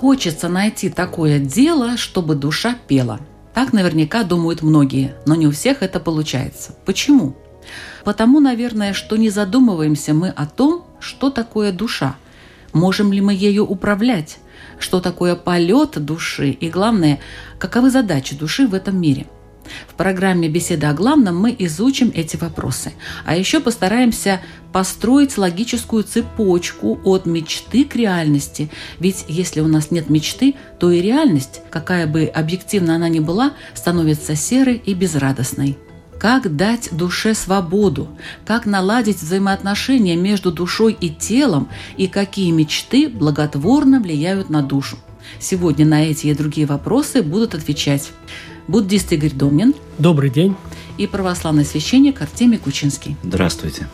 Хочется найти такое дело, чтобы душа пела. Так наверняка думают многие, но не у всех это получается. Почему? Потому, наверное, что не задумываемся мы о том, что такое душа. Можем ли мы ею управлять? Что такое полет души? И главное, каковы задачи души в этом мире? В программе «Беседа о главном» мы изучим эти вопросы. А еще постараемся построить логическую цепочку от мечты к реальности. Ведь если у нас нет мечты, то и реальность, какая бы объективно она ни была, становится серой и безрадостной. Как дать душе свободу? Как наладить взаимоотношения между душой и телом? И какие мечты благотворно влияют на душу? Сегодня на эти и другие вопросы будут отвечать буддист Игорь Домнин Добрый день. и православный священник Артемий Кучинский. Здравствуйте.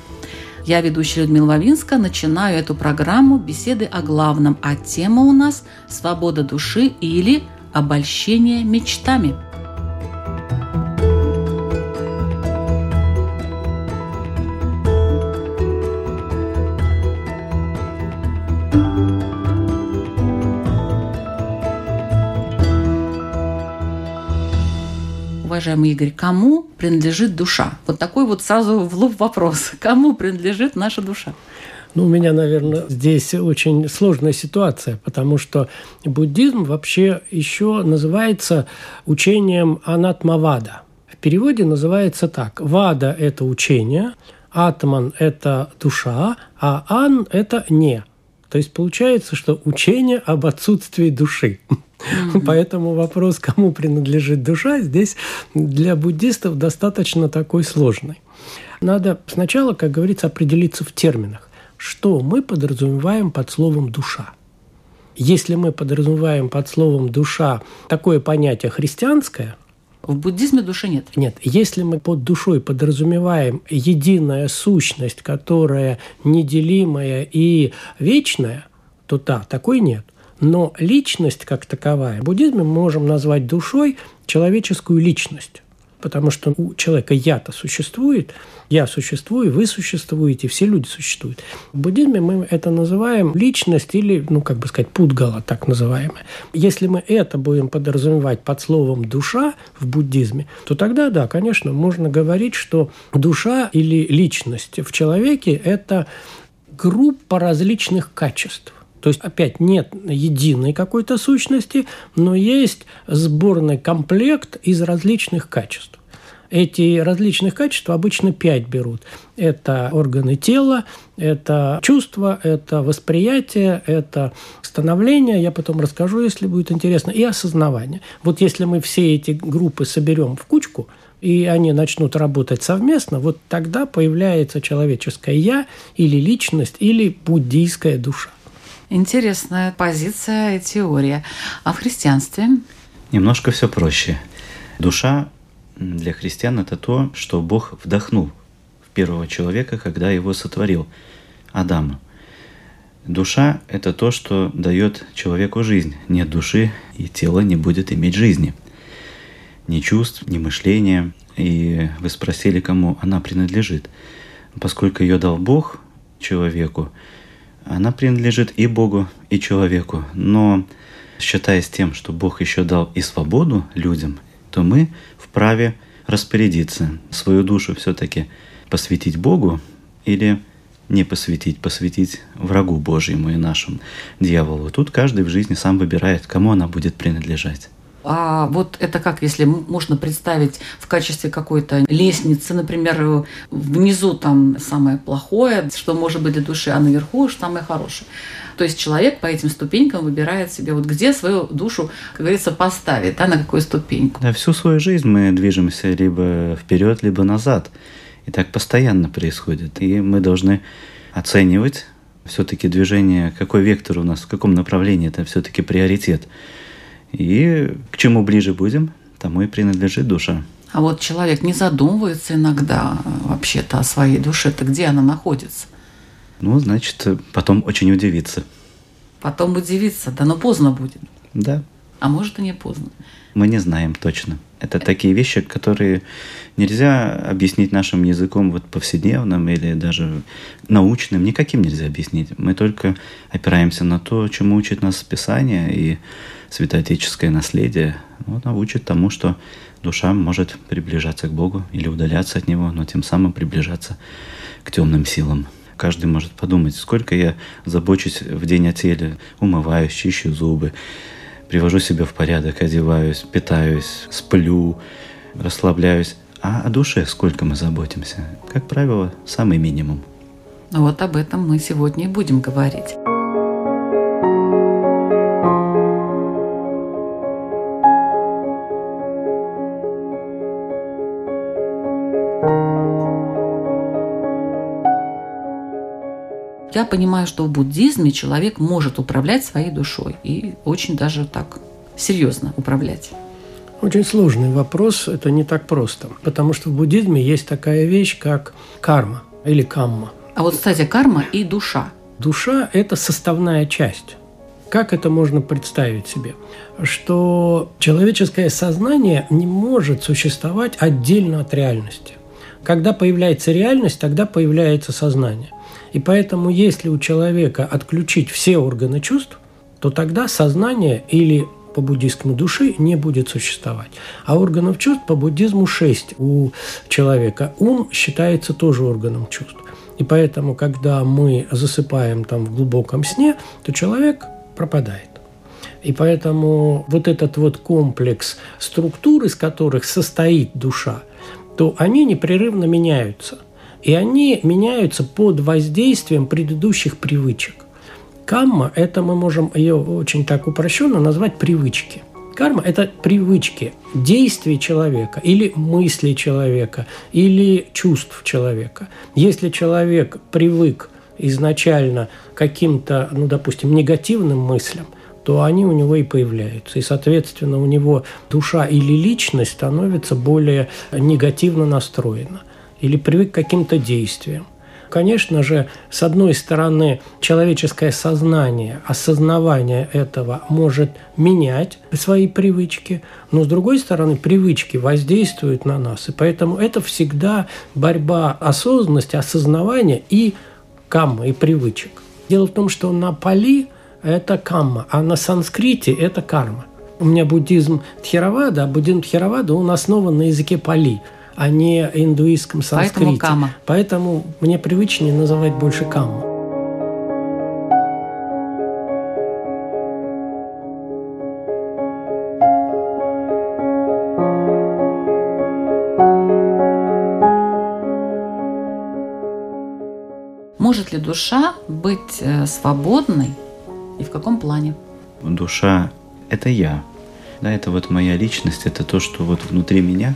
Я, ведущая Людмила Вавинска, начинаю эту программу беседы о главном, а тема у нас «Свобода души» или «Обольщение мечтами». Уважаемый Игорь, кому принадлежит душа? Вот такой вот сразу в лоб вопрос. Кому принадлежит наша душа? Ну, у меня, наверное, здесь очень сложная ситуация, потому что буддизм вообще еще называется учением анатмавада. В переводе называется так. Вада – это учение, атман – это душа, а ан – это не. То есть получается, что учение об отсутствии души. Поэтому вопрос, кому принадлежит душа, здесь для буддистов достаточно такой сложный. Надо сначала, как говорится, определиться в терминах. Что мы подразумеваем под словом «душа»? Если мы подразумеваем под словом «душа» такое понятие христианское, В буддизме души нет. нет, если мы под душой подразумеваем единая сущность, которая неделимая и вечная, то да, такой нет. Но личность как таковая, в буддизме мы можем назвать душой человеческую личность. Потому что у человека я-то существует, я существую, вы существуете, все люди существуют. В буддизме мы это называем личность или, ну, как бы сказать, пудгала, так называемая. Если мы это будем подразумевать под словом «душа» в буддизме, то тогда, да, конечно, можно говорить, что душа или личность в человеке – это группа различных качеств. То есть, опять, нет единой какой-то сущности, но есть сборный комплект из различных качеств. Эти различных качеств обычно пять берут. Это органы тела, это чувства, это восприятие, это становление, я потом расскажу, если будет интересно, и осознавание. Вот если мы все эти группы соберем в кучку, и они начнут работать совместно, вот тогда появляется человеческое «я» или личность, или буддийская душа. Интересная позиция и теория. А в христианстве? Немножко все проще. Душа для христиан это то, что Бог вдохнул в первого человека, когда его сотворил, Адама. Душа – это то, что дает человеку жизнь. Нет души, и тело не будет иметь жизни. Ни чувств, ни мышления. И вы спросили, кому она принадлежит. Поскольку ее дал Бог человеку, она принадлежит и Богу, и человеку. Но считаясь тем, что Бог еще дал и свободу людям, то мы вправе распорядиться, свою душу все-таки посвятить Богу или не посвятить, посвятить врагу Божьему и нашему дьяволу. Тут каждый в жизни сам выбирает, кому она будет принадлежать. А вот это как, если можно представить в качестве какой-то лестницы, например, внизу там самое плохое, что может быть для души, а наверху самое хорошее. То есть человек по этим ступенькам выбирает себе, вот где свою душу, как говорится, поставить, да, на какую ступеньку. Да, всю свою жизнь мы движемся либо вперед, либо назад. И так постоянно происходит. И мы должны оценивать все-таки движение, какой вектор у нас, в каком направлении, это все-таки приоритет. И к чему ближе будем, тому и принадлежит душа. А вот человек не задумывается иногда э, вообще-то о своей душе-то, где она находится. Ну, значит, потом очень удивится. Потом удивиться, да, но поздно будет. Да, А может и не поздно. мы не знаем точно. Это такие вещи, которые нельзя объяснить нашим языком вот повседневным или даже научным. Никаким нельзя объяснить. Мы только опираемся на то, чему учит нас Писание и святоотеческое наследие. Вот научит тому, что душа может приближаться к Богу или удаляться от Него, но тем самым приближаться к темным силам. Каждый может подумать, сколько я забочусь в день о теле, умываюсь, чищу зубы, привожу себя в порядок, одеваюсь, питаюсь, сплю, расслабляюсь. А о душе сколько мы заботимся? Как правило, самый минимум. Ну вот об этом мы сегодня и будем говорить. Я понимаю, что в буддизме человек может управлять своей душой и очень даже так серьезно управлять. Очень сложный вопрос, это не так просто. Потому что в буддизме есть такая вещь, как карма или камма. А вот, кстати, карма и душа. Душа – это составная часть. Как это можно представить себе? Что человеческое сознание не может существовать отдельно от реальности. Когда появляется реальность, тогда появляется сознание. И поэтому, если у человека отключить все органы чувств, то тогда сознание или по буддийскому души не будет существовать. А органов чувств по буддизму шесть у человека. Ум считается тоже органом чувств. И поэтому, когда мы засыпаем там в глубоком сне, то человек пропадает. И поэтому вот этот вот комплекс структур, из которых состоит душа, то они непрерывно меняются. И они меняются под воздействием предыдущих привычек. Камма – это мы можем ее очень так упрощенно назвать привычки. Карма – это привычки действий человека или мыслей человека, или чувств человека. Если человек привык изначально каким-то, ну, допустим, негативным мыслям, то они у него и появляются. И, соответственно, у него душа или личность становится более негативно настроена или привык к каким-то действиям. Конечно же, с одной стороны, человеческое сознание, осознавание этого может менять свои привычки, но с другой стороны, привычки воздействуют на нас. И поэтому это всегда борьба осознанности, осознавания и камма, и привычек. Дело в том, что на пали это камма, а на санскрите это карма. У меня буддизм Тхеравада, а буддизм Тхеравада, он основан на языке пали, а не индуистском санскрите. Поэтому камма. Поэтому мне привычнее называть больше камма. Может ли душа быть э, свободной и в каком плане? Душа – это я. Да, это вот моя личность, это то, что вот внутри меня,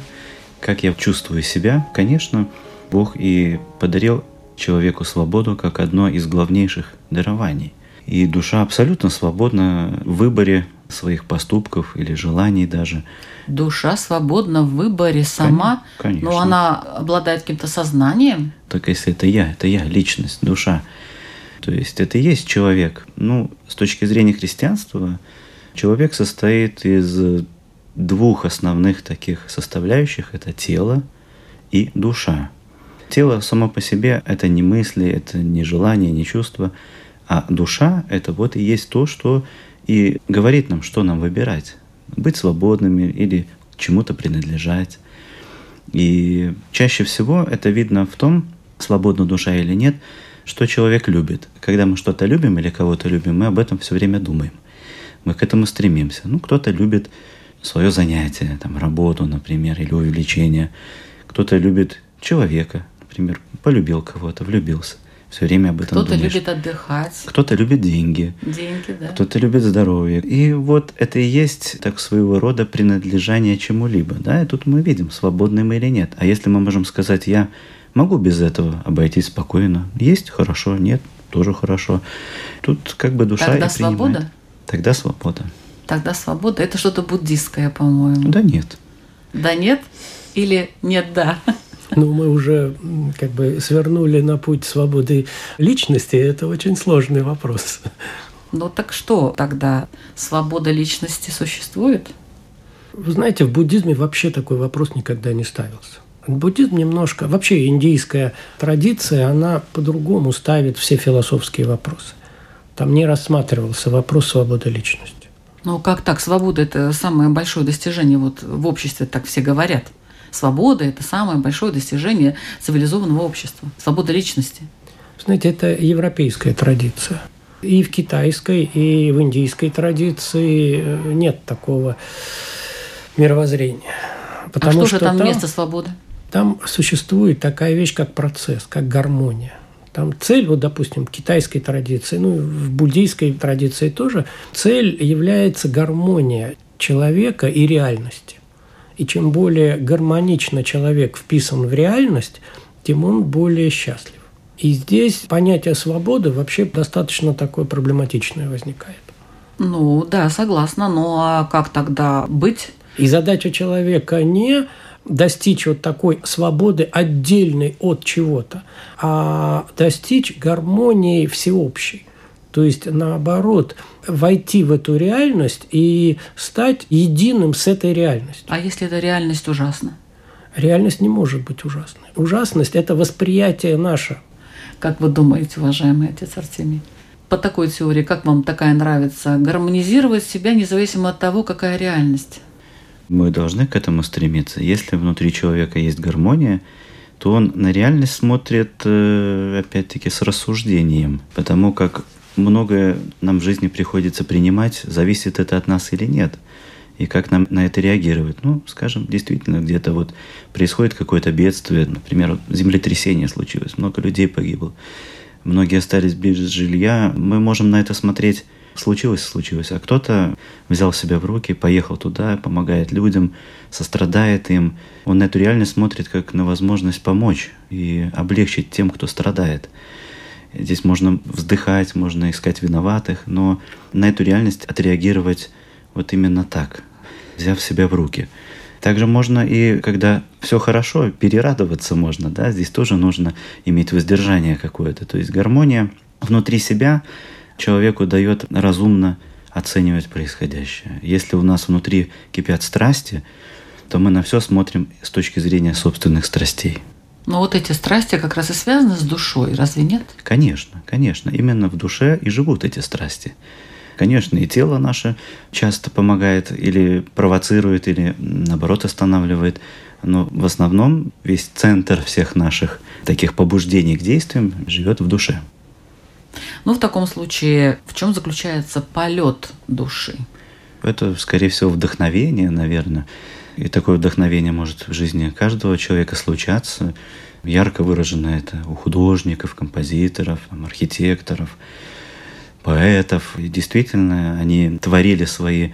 как я чувствую себя. Конечно, Бог и подарил человеку свободу как одно из главнейших дарований. И душа абсолютно свободна в выборе своих поступков или желаний даже. Душа свободна в выборе сама, конечно. но она обладает каким-то сознанием. Только если это я, это я, личность, душа. То есть это и есть человек. Ну, с точки зрения христианства, человек состоит из двух основных таких составляющих. Это тело и душа. Тело само по себе – это не мысли, это не желания, не чувства. А душа – это вот и есть то, что и говорит нам, что нам выбирать. Быть свободными или чему-то принадлежать. И чаще всего это видно в том, свободна душа или нет, что человек любит. Когда мы что-то любим или кого-то любим, мы об этом все время думаем. Мы к этому стремимся. Ну, кто-то любит свое занятие, там, работу, например, или увеличение. Кто-то любит человека, например, полюбил кого-то, влюбился. Все время об этом Кто-то любит отдыхать, Кто-то любит деньги, деньги, да. кто-то любит здоровье. И вот это и есть так своего рода принадлежание чему-либо. Да? И тут мы видим, свободны мы или нет. А если мы можем сказать, я могу без этого обойтись спокойно, есть хорошо, нет, тоже хорошо. Тут как бы душа Тогда и принимает. свобода? Тогда свобода. Тогда свобода – это что-то буддистское, по-моему. Да нет. Да нет? Или нет да? Ну, мы уже как бы свернули на путь свободы личности. Это очень сложный вопрос. Ну так что тогда? Свобода личности существует? Вы знаете, в буддизме вообще такой вопрос никогда не ставился. Буддизм немножко, вообще индийская традиция, она по-другому ставит все философские вопросы. Там не рассматривался вопрос свободы личности. Ну как так? Свобода – это самое большое достижение. Вот в обществе так все говорят. Свобода – это самое большое достижение цивилизованного общества. Свобода личности. Знаете, это европейская традиция. И в китайской, и в индийской традиции э, нет такого мировоззрения. а что же там вместо свободы? Там существует такая вещь, как процесс, как гармония. Там цель, вот, допустим, в китайской традиции, ну, в буддийской традиции тоже, цель является гармония человека и реальности. И чем более гармонично человек вписан в реальность, тем он более счастлив. И здесь понятие свободы вообще достаточно такое проблематичное возникает. Ну да, согласна. Ну а как тогда быть? И задача человека не достичь вот такой свободы отдельной от чего-то, а достичь гармонии всеобщей. То есть, наоборот, войти в эту реальность и стать единым с этой реальностью. А если эта реальность ужасна? Реальность не может быть ужасной. Ужасность – это восприятие наше. Как вы думаете, уважаемый отец Артемий? По такой теории, как вам такая нравится? Гармонизировать себя независимо от того, какая реальность? Мы должны к этому стремиться. Если внутри человека есть гармония, то он на реальность смотрит, э, опять-таки, с рассуждением. Потому как многое нам в жизни приходится принимать, зависит это от нас или нет. И как нам на это реагировать? Ну, скажем, действительно, где-то вот происходит какое-то бедствие, например, вот землетрясение случилось, много людей погибло, многие остались без жилья. Мы можем на это смотреть случилось, случилось. А кто-то взял себя в руки, поехал туда, помогает людям, сострадает им. Он на эту реальность смотрит как на возможность помочь и облегчить тем, кто страдает. Здесь можно вздыхать, можно искать виноватых, но на эту реальность отреагировать вот именно так, взяв себя в руки. Также можно и, когда все хорошо, перерадоваться можно, да, здесь тоже нужно иметь воздержание какое-то, то есть гармония внутри себя человеку дает разумно оценивать происходящее. Если у нас внутри кипят страсти, то мы на все смотрим с точки зрения собственных страстей. Но вот эти страсти как раз и связаны с душой, разве нет? Конечно, конечно. Именно в душе и живут эти страсти. Конечно, и тело наше часто помогает или провоцирует, или наоборот останавливает. Но в основном весь центр всех наших таких побуждений к действиям живет в душе. Ну, в таком случае, в чем заключается полет души? Это, скорее всего, вдохновение, наверное. И такое вдохновение может в жизни каждого человека случаться. Ярко выражено это у художников, композиторов, архитекторов, поэтов. И действительно, они творили свои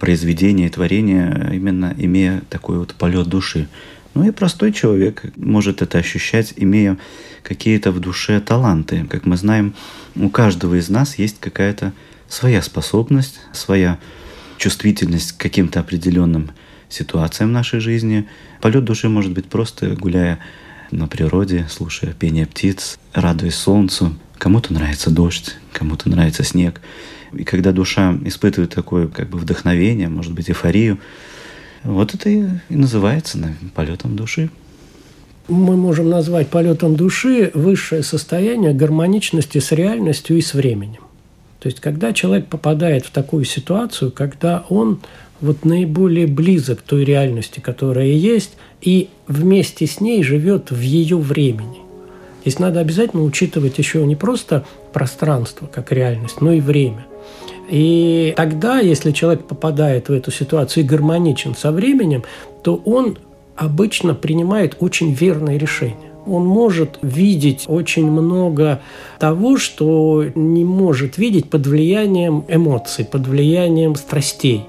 произведения и творения, именно имея такой вот полет души. Ну и простой человек может это ощущать, имея какие-то в душе таланты. Как мы знаем, у каждого из нас есть какая-то своя способность, своя чувствительность к каким-то определенным ситуациям в нашей жизни. Полет души может быть просто гуляя на природе, слушая пение птиц, радуясь солнцу. Кому-то нравится дождь, кому-то нравится снег. И когда душа испытывает такое как бы вдохновение, может быть, эйфорию, вот это и называется полетом души мы можем назвать полетом души высшее состояние гармоничности с реальностью и с временем. То есть, когда человек попадает в такую ситуацию, когда он вот наиболее близок к той реальности, которая есть, и вместе с ней живет в ее времени. Здесь надо обязательно учитывать еще не просто пространство как реальность, но и время. И тогда, если человек попадает в эту ситуацию и гармоничен со временем, то он обычно принимает очень верные решения. Он может видеть очень много того, что не может видеть под влиянием эмоций, под влиянием страстей.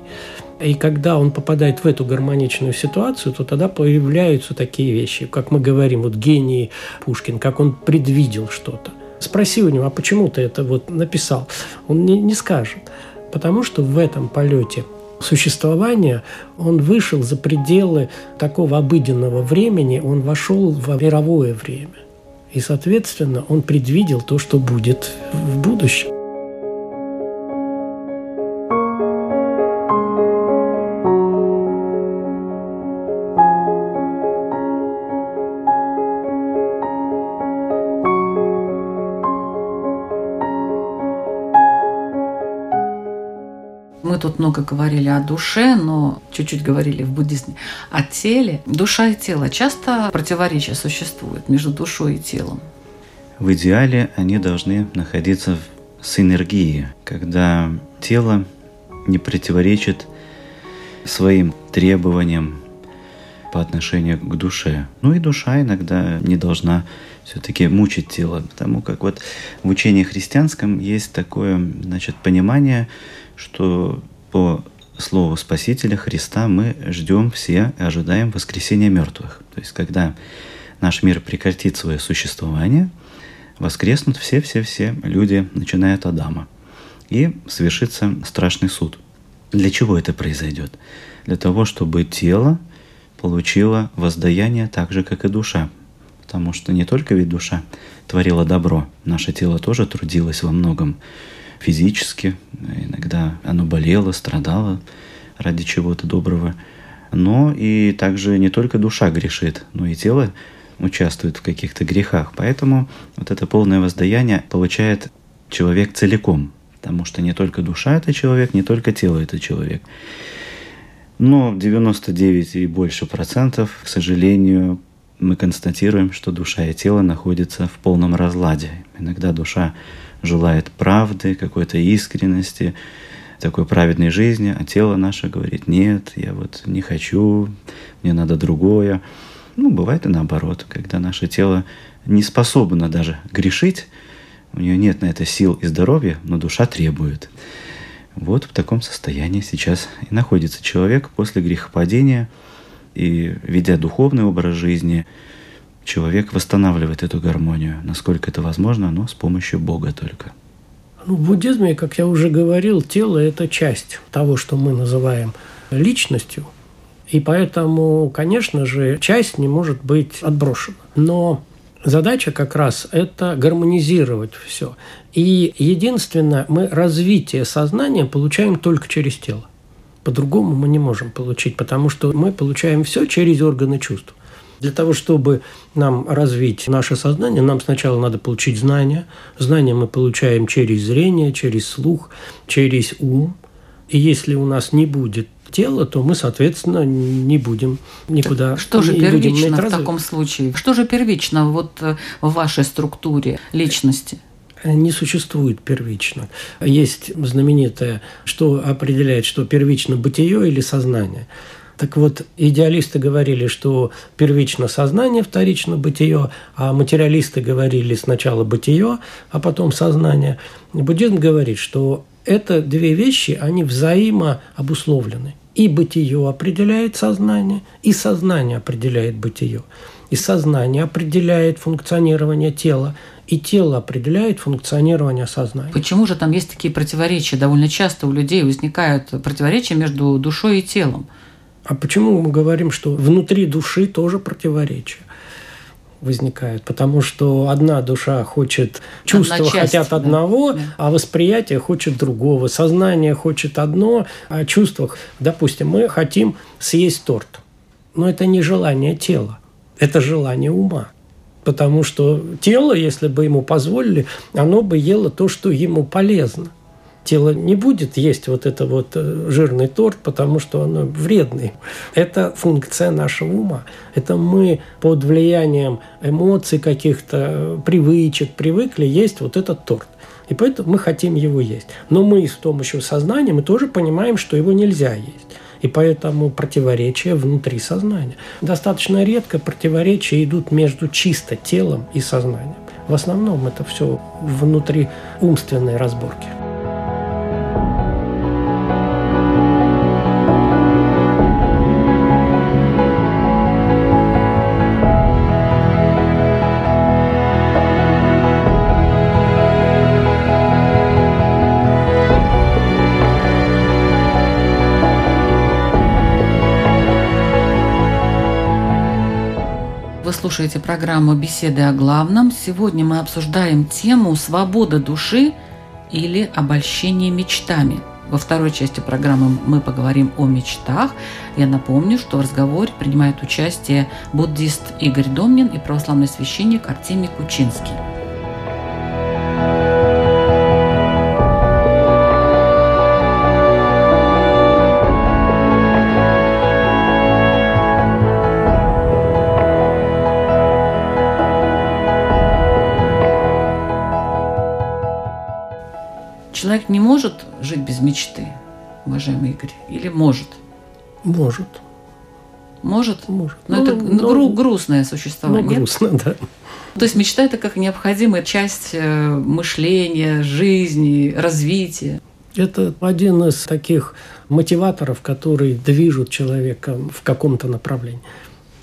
И когда он попадает в эту гармоничную ситуацию, то тогда появляются такие вещи, как мы говорим, вот гений Пушкин, как он предвидел что-то. Спроси у него, а почему ты это вот написал? Он не, не скажет. Потому что в этом полете существования он вышел за пределы такого обыденного времени, он вошел в мировое время. И, соответственно, он предвидел то, что будет в будущем. Много говорили о душе, но чуть-чуть говорили в буддизме о теле. Душа и тело часто противоречия существуют между душой и телом. В идеале они должны находиться в синергии, когда тело не противоречит своим требованиям по отношению к душе. Ну и душа иногда не должна все-таки мучить тело, потому как вот в учении христианском есть такое значит, понимание, что по слову Спасителя Христа мы ждем все и ожидаем воскресения мертвых. То есть, когда наш мир прекратит свое существование, воскреснут все-все-все люди, начиная от Адама. И совершится страшный суд. Для чего это произойдет? Для того, чтобы тело получило воздаяние так же, как и душа. Потому что не только ведь душа творила добро, наше тело тоже трудилось во многом физически, иногда оно болело, страдало ради чего-то доброго. Но и также не только душа грешит, но и тело участвует в каких-то грехах. Поэтому вот это полное воздаяние получает человек целиком, потому что не только душа это человек, не только тело это человек. Но 99 и больше процентов, к сожалению, мы констатируем, что душа и тело находятся в полном разладе. Иногда душа желает правды, какой-то искренности, такой праведной жизни, а тело наше говорит, нет, я вот не хочу, мне надо другое. Ну, бывает и наоборот, когда наше тело не способно даже грешить, у нее нет на это сил и здоровья, но душа требует. Вот в таком состоянии сейчас и находится человек после грехопадения, и ведя духовный образ жизни, человек восстанавливает эту гармонию, насколько это возможно, но с помощью Бога только. Ну, в буддизме, как я уже говорил, тело – это часть того, что мы называем личностью. И поэтому, конечно же, часть не может быть отброшена. Но задача как раз – это гармонизировать все. И единственное, мы развитие сознания получаем только через тело. По-другому мы не можем получить, потому что мы получаем все через органы чувств. Для того, чтобы нам развить наше сознание, нам сначала надо получить знания. Знания мы получаем через зрение, через слух, через ум. И если у нас не будет тела, то мы, соответственно, не будем никуда. Что же первично в таком случае? Что же первично вот э, в вашей структуре личности? не существует первично. Есть знаменитое, что определяет, что первично бытие или сознание. Так вот, идеалисты говорили, что первично сознание, вторично бытие, а материалисты говорили сначала бытие, а потом сознание. Буддизм говорит, что это две вещи, они взаимообусловлены. И бытие определяет сознание, и сознание определяет бытие. И сознание определяет функционирование тела, и тело определяет функционирование сознания. Почему же там есть такие противоречия? Довольно часто у людей возникают противоречия между душой и телом. А почему мы говорим, что внутри души тоже противоречия? возникает, потому что одна душа хочет, чувства часть, хотят одного, да. а восприятие хочет другого, сознание хочет одно, а чувствах, допустим, мы хотим съесть торт, но это не желание тела, это желание ума. Потому что тело, если бы ему позволили, оно бы ело то, что ему полезно тело не будет есть вот это вот э, жирный торт, потому что оно вредный. Это функция нашего ума. Это мы под влиянием эмоций каких-то, э, привычек привыкли есть вот этот торт. И поэтому мы хотим его есть. Но мы с помощью сознания мы тоже понимаем, что его нельзя есть. И поэтому противоречия внутри сознания. Достаточно редко противоречия идут между чисто телом и сознанием. В основном это все внутри умственной разборки. Слушаете программу «Беседы о главном». Сегодня мы обсуждаем тему «Свобода души или обольщение мечтами». Во второй части программы мы поговорим о мечтах. Я напомню, что в разговоре принимает участие буддист Игорь Домнин и православный священник Артемий Кучинский. Человек не может жить без мечты, уважаемый Игорь, или может? Может. Может? Может. Но Ну, это ну, гру- грустное Ну, существование. нет? грустно, да. То есть мечта это как необходимая часть э, мышления, жизни, развития. Это один из таких мотиваторов, которые движут человека в каком-то направлении.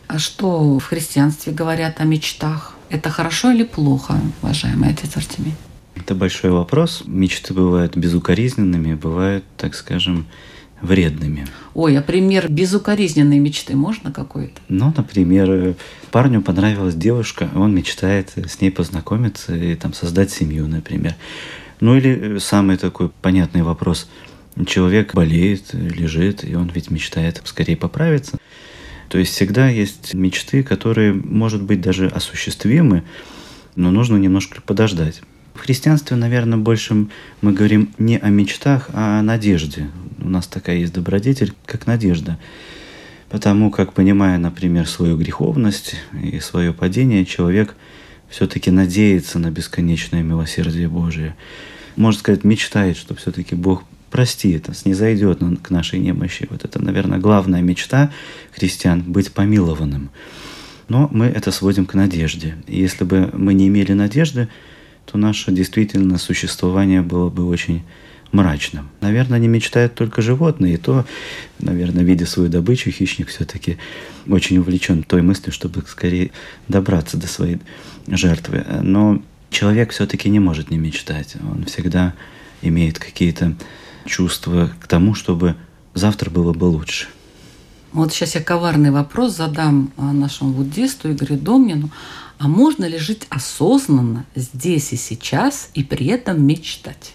А что в христианстве говорят о мечтах? Это хорошо или плохо, уважаемый отец Артемий? Это большой вопрос. Мечты бывают безукоризненными, бывают, так скажем, вредными. Ой, а пример безукоризненной мечты можно какой-то? Ну, например, парню понравилась девушка, он мечтает с ней познакомиться и там создать семью, например. Ну или э, самый такой понятный вопрос. Человек болеет, лежит, и он ведь мечтает скорее поправиться. То есть всегда есть мечты, которые, может быть, даже осуществимы, но нужно немножко подождать. В христианстве, наверное, больше мы говорим не о мечтах, а о надежде. У нас такая есть добродетель, как надежда. Потому как, понимая, например, свою греховность и свое падение, человек все-таки надеется на бесконечное милосердие Божие. Можно сказать, мечтает, что все-таки Бог простит, снизойдет на- к нашей немощи. Вот это, наверное, главная мечта христиан – быть помилованным. Но мы это сводим к надежде. И если бы мы не имели надежды, то наше действительно существование было бы очень мрачным. Наверное, не мечтают только животные, и то, наверное, видя свою добычу, хищник все-таки очень увлечен той мыслью, чтобы скорее добраться до своей жертвы. Но человек все-таки не может не мечтать. Он всегда имеет какие-то чувства к тому, чтобы завтра было бы лучше. Вот сейчас я коварный вопрос задам а, нашему буддисту Игорю Домнину. А можно ли жить осознанно здесь и сейчас и при этом мечтать?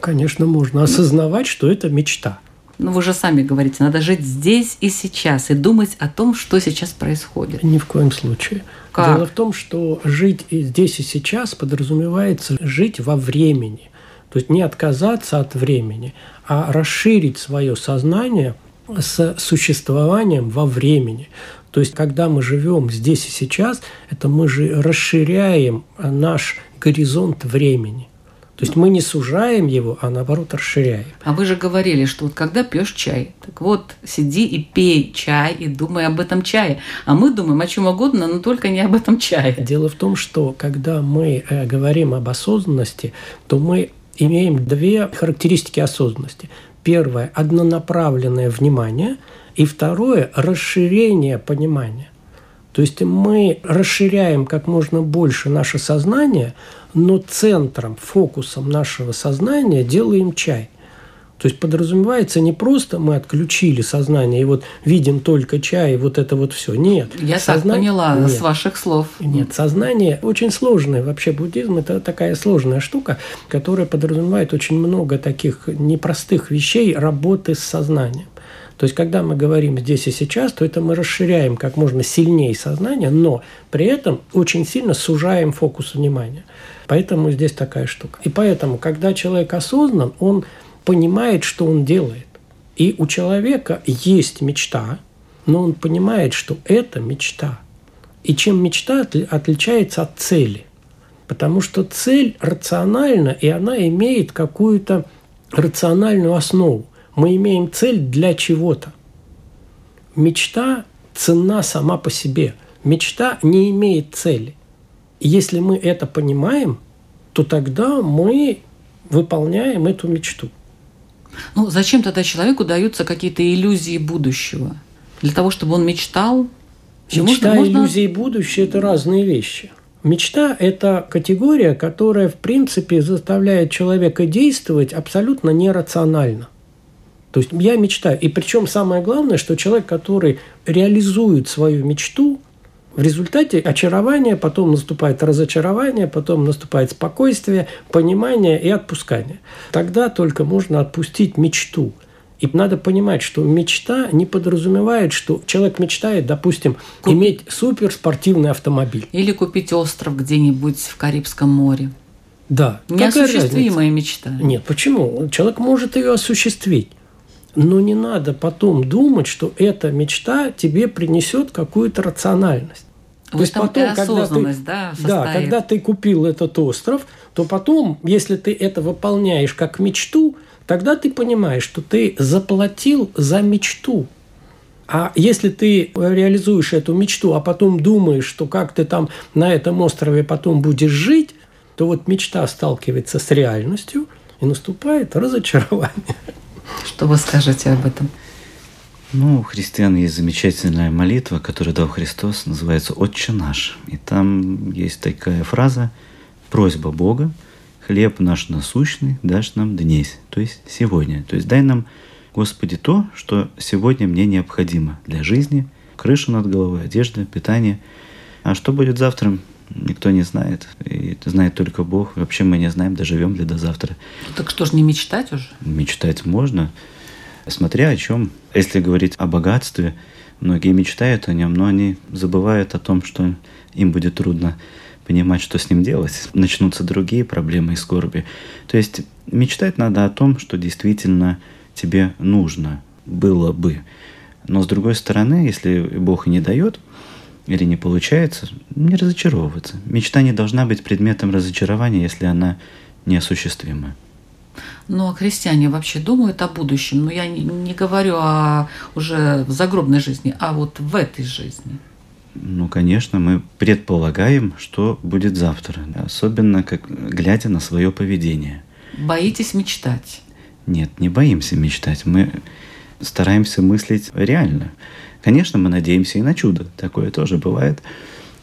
Конечно, можно осознавать, что это мечта. Ну, вы же сами говорите, надо жить здесь и сейчас и думать о том, что сейчас происходит. Ни в коем случае. Как? Дело в том, что жить и здесь и сейчас подразумевается жить во времени. То есть не отказаться от времени, а расширить свое сознание с существованием во времени. То есть, когда мы живем здесь и сейчас, это мы же расширяем наш горизонт времени. То есть мы не сужаем его, а наоборот расширяем. А вы же говорили, что вот когда пьешь чай, так вот сиди и пей чай и думай об этом чае. А мы думаем о чем угодно, но только не об этом чае. Дело в том, что когда мы э, говорим об осознанности, то мы имеем две характеристики осознанности. Первое – однонаправленное внимание, и второе – расширение понимания. То есть мы расширяем как можно больше наше сознание, но центром, фокусом нашего сознания делаем чай. То есть подразумевается не просто мы отключили сознание и вот видим только чай, и вот это вот все. Нет. Я так Созна- поняла Нет. с ваших слов. Нет, сознание очень сложное. Вообще буддизм – это такая сложная штука, которая подразумевает очень много таких непростых вещей работы с сознанием. То есть, когда мы говорим здесь и сейчас, то это мы расширяем как можно сильнее сознание, но при этом очень сильно сужаем фокус внимания. Поэтому здесь такая штука. И поэтому, когда человек осознан, он понимает, что он делает. И у человека есть мечта, но он понимает, что это мечта. И чем мечта отли- отличается от цели? Потому что цель рациональна, и она имеет какую-то рациональную основу. Мы имеем цель для чего-то. Мечта ценна сама по себе. Мечта не имеет цели. Если мы это понимаем, то тогда мы выполняем эту мечту. Ну, зачем тогда человеку даются какие-то иллюзии будущего? Для того, чтобы он мечтал? Мечта и можно- иллюзии будущее – это разные вещи. Мечта – это категория, которая, в принципе, заставляет человека действовать абсолютно нерационально. То есть я мечтаю. И причем самое главное, что человек, который реализует свою мечту, В результате очарование, потом наступает разочарование, потом наступает спокойствие, понимание и отпускание. Тогда только можно отпустить мечту. И надо понимать, что мечта не подразумевает, что человек мечтает, допустим, Куп- иметь суперспортивный автомобиль. Или купить остров где-нибудь в Карибском море. Да. Неосуществимая мечта. Нет, почему? Человек может ее осуществить. Но не надо потом думать, что эта мечта тебе принесет какую-то рациональность. В этом и осознанность, да, да, состоит. когда ты купил этот остров, то потом, если ты это выполняешь как мечту, тогда ты понимаешь, что ты заплатил за мечту. А если ты реализуешь эту мечту, а потом думаешь, что как ты там на этом острове потом будешь жить, то вот мечта сталкивается с реальностью, и наступает разочарование. Что вы скажете об этом? Ну, у христиан есть замечательная молитва, которую дал Христос, называется «Отче наш». И там есть такая фраза «Просьба Бога, хлеб наш насущный дашь нам днесь», то есть сегодня. То есть дай нам, Господи, то, что сегодня мне необходимо для жизни, крыша над головой, одежда, питание. А что будет завтра, никто не знает. И это знает только Бог. Вообще мы не знаем, доживем ли до завтра. Так что ж, не мечтать уже? Мечтать можно, смотря о чем. Если говорить о богатстве, многие мечтают о нем, но они забывают о том, что им будет трудно понимать, что с ним делать. Начнутся другие проблемы и скорби. То есть мечтать надо о том, что действительно тебе нужно было бы. Но с другой стороны, если Бог и не дает, или не получается, не разочаровываться. Мечта не должна быть предметом разочарования, если она неосуществима. Ну, а христиане вообще думают о будущем. Но я не, не говорю о уже в загробной жизни, а вот в этой жизни. Ну, конечно, мы предполагаем, что будет завтра, особенно как, глядя на свое поведение. Боитесь мечтать? Нет, не боимся мечтать. Мы стараемся мыслить реально. Конечно, мы надеемся и на чудо. Такое тоже бывает.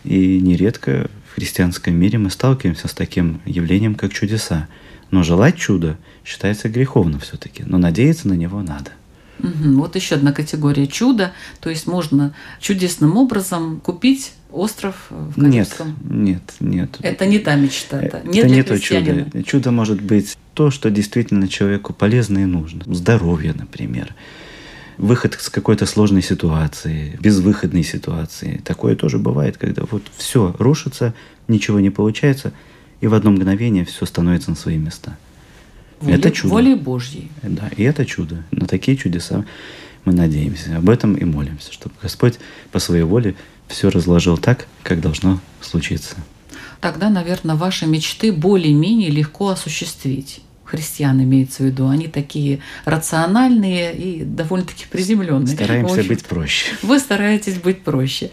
И нередко в христианском мире мы сталкиваемся с таким явлением, как чудеса. Но желать чуда считается греховно все-таки. Но надеяться на него надо. Угу. Вот еще одна категория чуда. То есть можно чудесным образом купить остров в Карибском. Нет, нет, нет. Это не та мечта. Это, не, это не то чудо. Чудо может быть то, что действительно человеку полезно и нужно. Здоровье, например. Выход с какой-то сложной ситуации, безвыходной ситуации. Такое тоже бывает, когда вот все рушится, ничего не получается, и в одно мгновение все становится на свои места. Воле, это чудо. Волей Божьей. Да, и это чудо. На такие чудеса мы надеемся. Об этом и молимся, чтобы Господь по своей воле все разложил так, как должно случиться. Тогда, наверное, ваши мечты более-менее легко осуществить. Христиан имеется в виду. Они такие рациональные и довольно-таки приземленные. Стараемся быть проще. Вы стараетесь быть проще.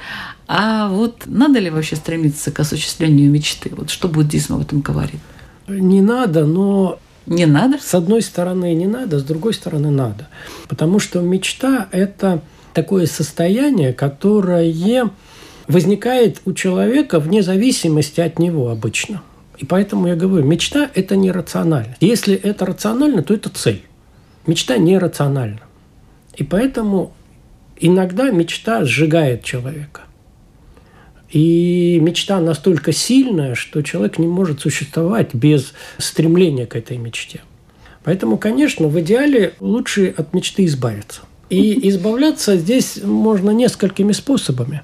А вот надо ли вообще стремиться к осуществлению мечты? Вот что буддизм об этом говорит? Не надо, но не надо? С одной стороны не надо, с другой стороны надо. Потому что мечта – это такое состояние, которое возникает у человека вне зависимости от него обычно. И поэтому я говорю, мечта – это не рационально. Если это рационально, то это цель. Мечта нерациональна. И поэтому иногда мечта сжигает человека. И мечта настолько сильная, что человек не может существовать без стремления к этой мечте. Поэтому, конечно, в идеале лучше от мечты избавиться. И избавляться здесь можно несколькими способами.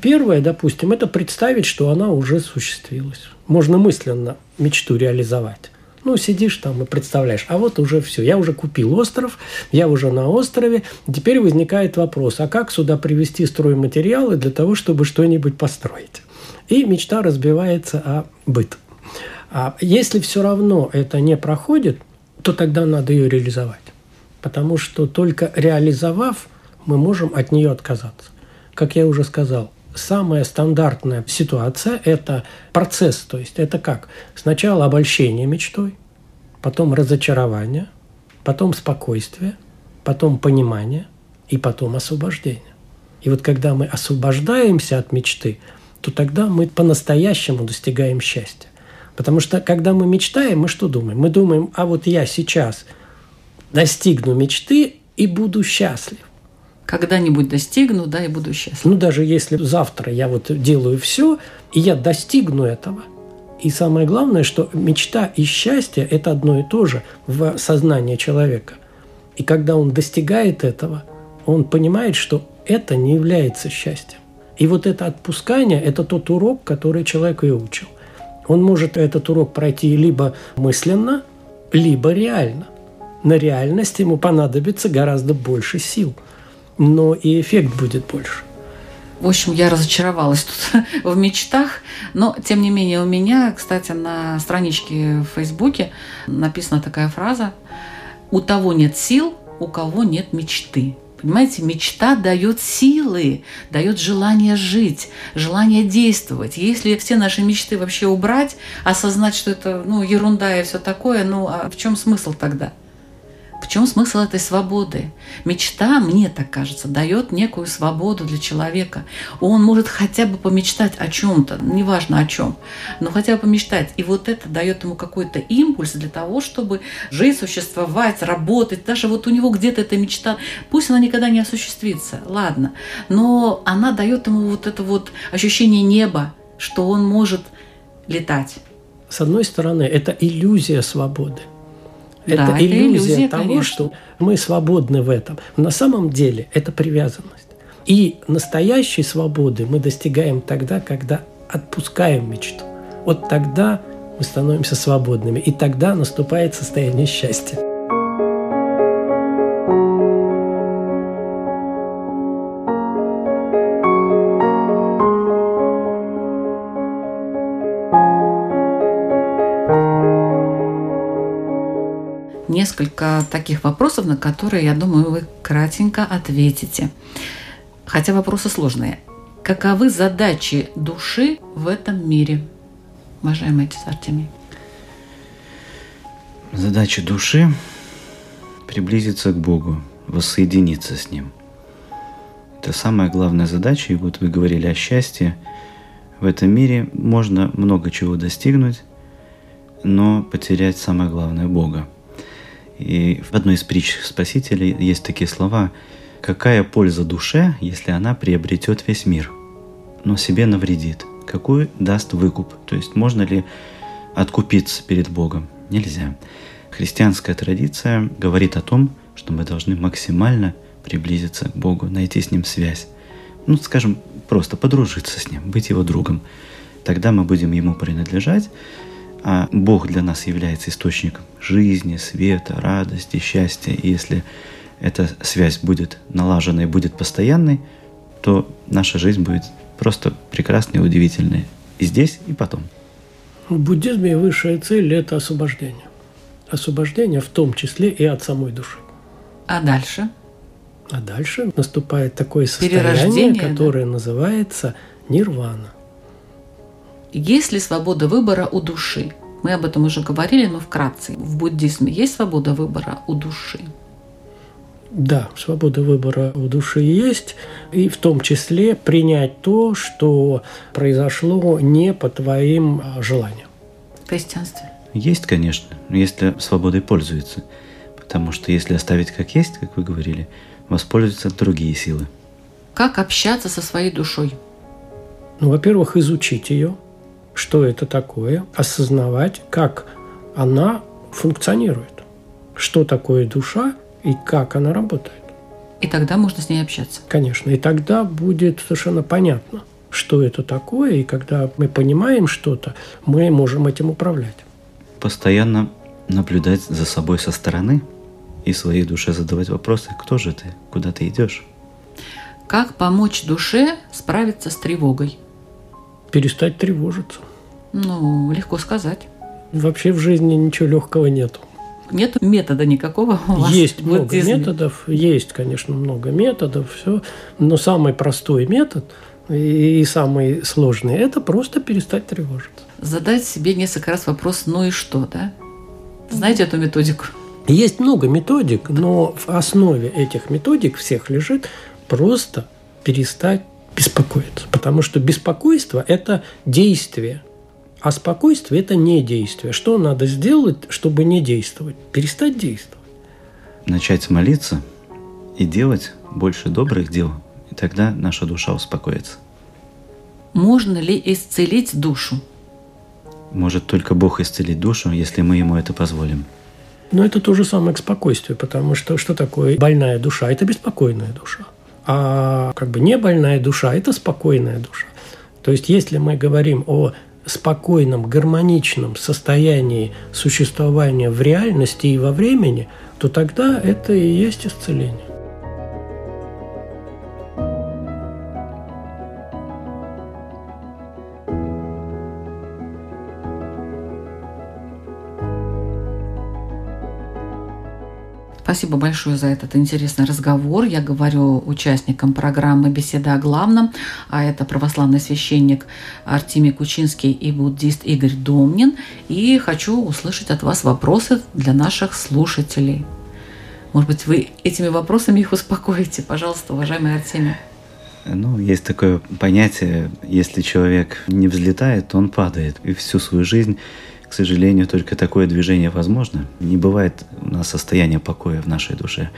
Первое, допустим, это представить, что она уже осуществилась. Можно мысленно мечту реализовать. Ну, сидишь там и представляешь, а вот уже все, я уже купил остров, я уже на острове. Теперь возникает вопрос, а как сюда привезти стройматериалы для того, чтобы что-нибудь построить? И мечта разбивается о быт. А если все равно это не проходит, то тогда надо ее реализовать. Потому что только реализовав, мы можем от нее отказаться. Как я уже сказал, самая стандартная ситуация – это процесс. То есть это как? Сначала обольщение мечтой, потом разочарование, потом спокойствие, потом понимание и потом освобождение. И вот когда мы освобождаемся от мечты, то тогда мы по-настоящему достигаем счастья. Потому что когда мы мечтаем, мы что думаем? Мы думаем, а вот я сейчас достигну мечты и буду счастлив. Когда-нибудь достигну, да, и буду счастлив. Ну, даже если завтра я вот делаю все, и я достигну этого. И самое главное, что мечта и счастье – это одно и то же в сознании человека. И когда он достигает этого, он понимает, что это не является счастьем. И вот это отпускание – это тот урок, который человек и учил. Он может этот урок пройти либо мысленно, либо реально. На реальность ему понадобится гораздо больше сил, но и эффект будет больше. В общем, я разочаровалась тут в мечтах, но тем не менее у меня, кстати, на страничке в Фейсбуке написана такая фраза «У того нет сил, у кого нет мечты». Понимаете, мечта дает силы, дает желание жить, желание действовать. Если все наши мечты вообще убрать, осознать, что это ну, ерунда и все такое, ну а в чем смысл тогда? Чем смысл этой свободы? Мечта, мне так кажется, дает некую свободу для человека. Он может хотя бы помечтать о чем-то, неважно о чем, но хотя бы помечтать. И вот это дает ему какой-то импульс для того, чтобы жить, существовать, работать. Даже вот у него где-то эта мечта, пусть она никогда не осуществится, ладно, но она дает ему вот это вот ощущение неба, что он может летать. С одной стороны, это иллюзия свободы. Да, это это иллюзия иллюзия, того, конечно. что мы свободны в этом. На самом деле это привязанность. И настоящей свободы мы достигаем тогда, когда отпускаем мечту. Вот тогда мы становимся свободными. И тогда наступает состояние счастья. Таких вопросов, на которые, я думаю, вы кратенько ответите. Хотя вопросы сложные. Каковы задачи души в этом мире? Уважаемый отец Артемий. Задача души – приблизиться к Богу, воссоединиться с Ним. Это самая главная задача. И вот вы говорили о счастье. В этом мире можно много чего достигнуть, но потерять самое главное – Бога. И в одной из притч Спасителя есть такие слова «Какая польза душе, если она приобретет весь мир, но себе навредит? Какой даст выкуп? То есть можно ли откупиться перед Богом? Нельзя. Христианская традиция говорит о том, что мы должны максимально приблизиться к Богу, найти с Ним связь. Ну, скажем, просто подружиться с Ним, быть Его другом. Тогда мы будем Ему принадлежать, а Бог для нас является источником жизни, света, радости, счастья. И если эта связь будет налажена и будет постоянной, то наша жизнь будет просто прекрасной и удивительной. И здесь, и потом. В буддизме высшая цель – это освобождение. Освобождение в том числе и от самой души. А дальше? А дальше наступает такое состояние, Перерождение, да? которое называется нирвана. Есть ли свобода выбора у души? Мы об этом уже говорили, но вкратце. В буддизме есть свобода выбора у души? Да, свобода выбора у души есть, и в том числе принять то, что произошло не по твоим а, желаниям. В христианстве. Есть, конечно, если свободой пользуется. Потому что если оставить как есть, как вы говорили, воспользуются другие силы. Как общаться со своей душой? Ну, во-первых, изучить ее, что это такое, осознавать, как она функционирует, что такое душа и как она работает. И тогда можно с ней общаться. Конечно, и тогда будет совершенно понятно, что это такое, и когда мы понимаем что-то, мы можем этим управлять. Постоянно наблюдать за собой со стороны и своей душе задавать вопросы, кто же ты, куда ты идешь. Как помочь душе справиться с тревогой? Перестать тревожиться. Ну, легко сказать. Вообще в жизни ничего легкого нету. Нет метода никакого у вас Есть много буддизме? методов, есть, конечно, много методов, все. Но самый простой метод и и самый сложный – это просто перестать тревожиться. Задать себе несколько раз вопрос «ну и что?», да? Знаете эту методику? Есть много методик, но в основе этих методик всех лежит просто перестать беспокоиться. Потому что беспокойство – это действие, а спокойствие – это не действие. Что надо сделать, чтобы не действовать? Перестать действовать. Начать молиться и делать больше добрых дел, и тогда наша душа успокоится. Можно ли исцелить душу? Может только Бог исцелить душу, если мы Ему это позволим. Но это то же самое к спокойствию, потому что что такое больная душа? Это беспокойная душа. А как бы не больная душа – это спокойная душа. То есть если мы говорим о спокойном, гармоничном состоянии существования в реальности и во времени, то тогда это и есть исцеление. Спасибо большое за этот интересный разговор. Я говорю участникам программы «Беседа о главном», а это православный священник Артемий Кучинский и буддист Игорь Домнин. И хочу услышать от вас вопросы для наших слушателей. Может быть, вы этими вопросами их успокоите, пожалуйста, уважаемый Артемий. Ну, есть такое понятие, если человек не взлетает, то он падает. И всю свою жизнь к сожалению, только такое движение возможно. Не бывает у нас состояния покоя в нашей душе.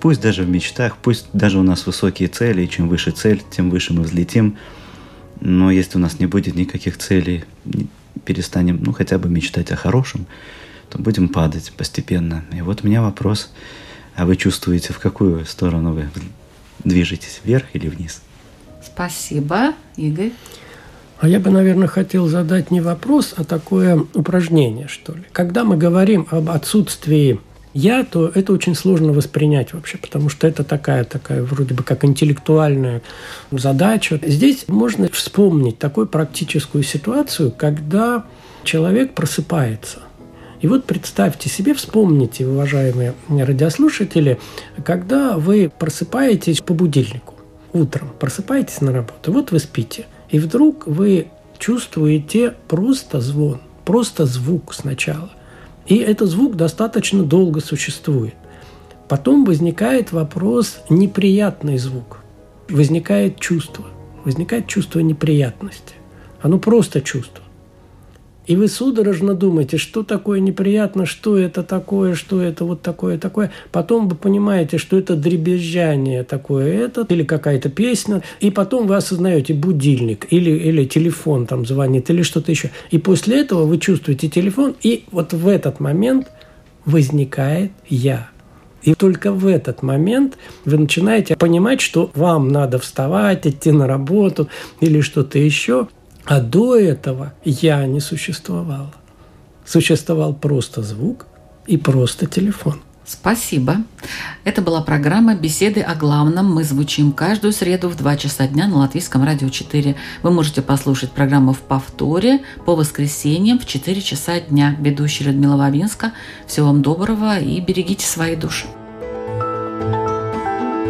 Пусть даже в мечтах, пусть даже у нас высокие цели, и чем выше цель, тем выше мы взлетим. Но если у нас не будет никаких целей, перестанем, ну, хотя бы мечтать о хорошем, то будем падать постепенно. И вот у меня вопрос, а вы чувствуете, в какую сторону вы движетесь, вверх или вниз? Спасибо, Игорь. А я бы, наверное, хотел задать не вопрос, а такое упражнение, что ли. Когда мы говорим об отсутствии я, то это очень сложно воспринять вообще, потому что это такая, такая вроде бы как интеллектуальная задача. Здесь можно вспомнить такую практическую ситуацию, когда человек просыпается. И вот представьте себе, вспомните, уважаемые радиослушатели, когда вы просыпаетесь по будильнику утром, просыпаетесь на работу, вот вы спите – и вдруг вы чувствуете просто звон, просто звук сначала. И этот звук достаточно долго существует. Потом возникает вопрос неприятный звук. Возникает чувство. Возникает чувство неприятности. Оно просто чувство. И вы судорожно думаете, что такое неприятно, что это такое, что это вот такое, такое. Потом вы понимаете, что это дребезжание такое, это, или какая-то песня. И потом вы осознаете будильник или, или телефон там звонит, или что-то еще. И после этого вы чувствуете телефон, и вот в этот момент возникает «я». И только в этот момент вы начинаете понимать, что вам надо вставать, идти на работу или что-то еще. А до этого я не существовал. Существовал просто звук и просто телефон. Спасибо. Это была программа «Беседы о главном». Мы звучим каждую среду в 2 часа дня на Латвийском радио 4. Вы можете послушать программу в повторе по воскресеньям в 4 часа дня. Ведущая Людмила Вавинска. Всего вам доброго и берегите свои души.